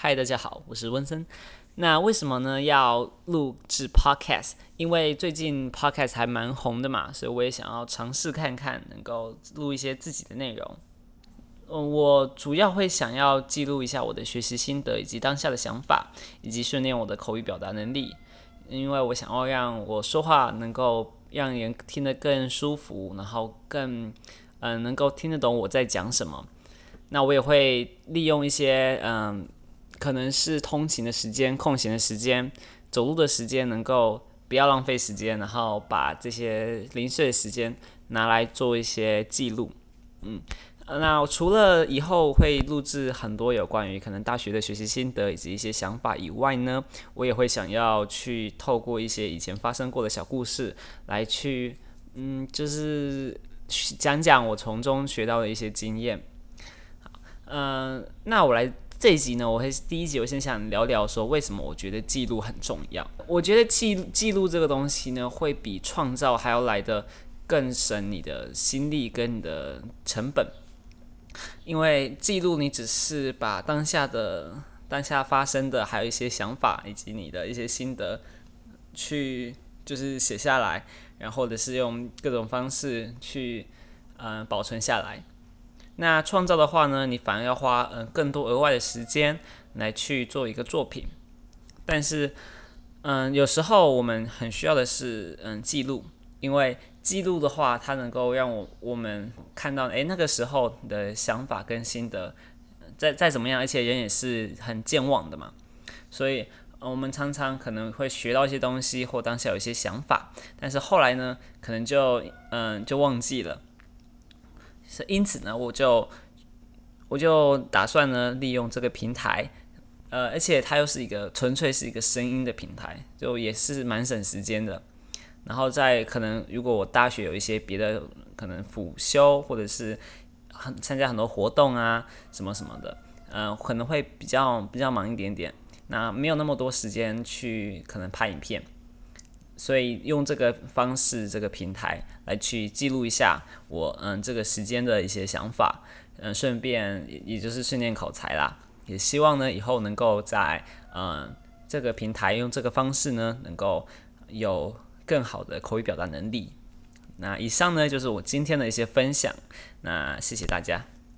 嗨，大家好，我是温森。那为什么呢要录制 Podcast？因为最近 Podcast 还蛮红的嘛，所以我也想要尝试看看，能够录一些自己的内容。嗯，我主要会想要记录一下我的学习心得，以及当下的想法，以及训练我的口语表达能力。因为我想要让我说话能够让人听得更舒服，然后更嗯、能够听得懂我在讲什么。那我也会利用一些嗯。可能是通勤的时间、空闲的时间、走路的时间，能够不要浪费时间，然后把这些零碎的时间拿来做一些记录。嗯，那除了以后会录制很多有关于可能大学的学习心得以及一些想法以外呢，我也会想要去透过一些以前发生过的小故事来去，嗯，就是讲讲我从中学到的一些经验。嗯，那我来。这一集呢，我会第一集，我先想聊聊说为什么我觉得记录很重要。我觉得记记录这个东西呢，会比创造还要来的更省你的心力跟你的成本。因为记录你只是把当下的当下发生的，还有一些想法以及你的一些心得，去就是写下来，然后或者是用各种方式去嗯、保存下来。那创造的话呢，你反而要花嗯更多额外的时间来去做一个作品，但是嗯有时候我们很需要的是嗯记录，因为记录的话，它能够让我我们看到诶那个时候的想法跟心得，再再怎么样，而且人也是很健忘的嘛，所以我们常常可能会学到一些东西或当下有一些想法，但是后来呢，可能就嗯就忘记了。是因此呢，我就我就打算呢，利用这个平台，呃，而且它又是一个纯粹是一个声音的平台，就也是蛮省时间的。然后在可能如果我大学有一些别的可能辅修，或者是很参加很多活动啊什么什么的，嗯、呃，可能会比较比较忙一点点，那没有那么多时间去可能拍影片。所以用这个方式，这个平台来去记录一下我嗯这个时间的一些想法，嗯，顺便也就是训练口才啦。也希望呢以后能够在嗯这个平台用这个方式呢，能够有更好的口语表达能力。那以上呢就是我今天的一些分享。那谢谢大家。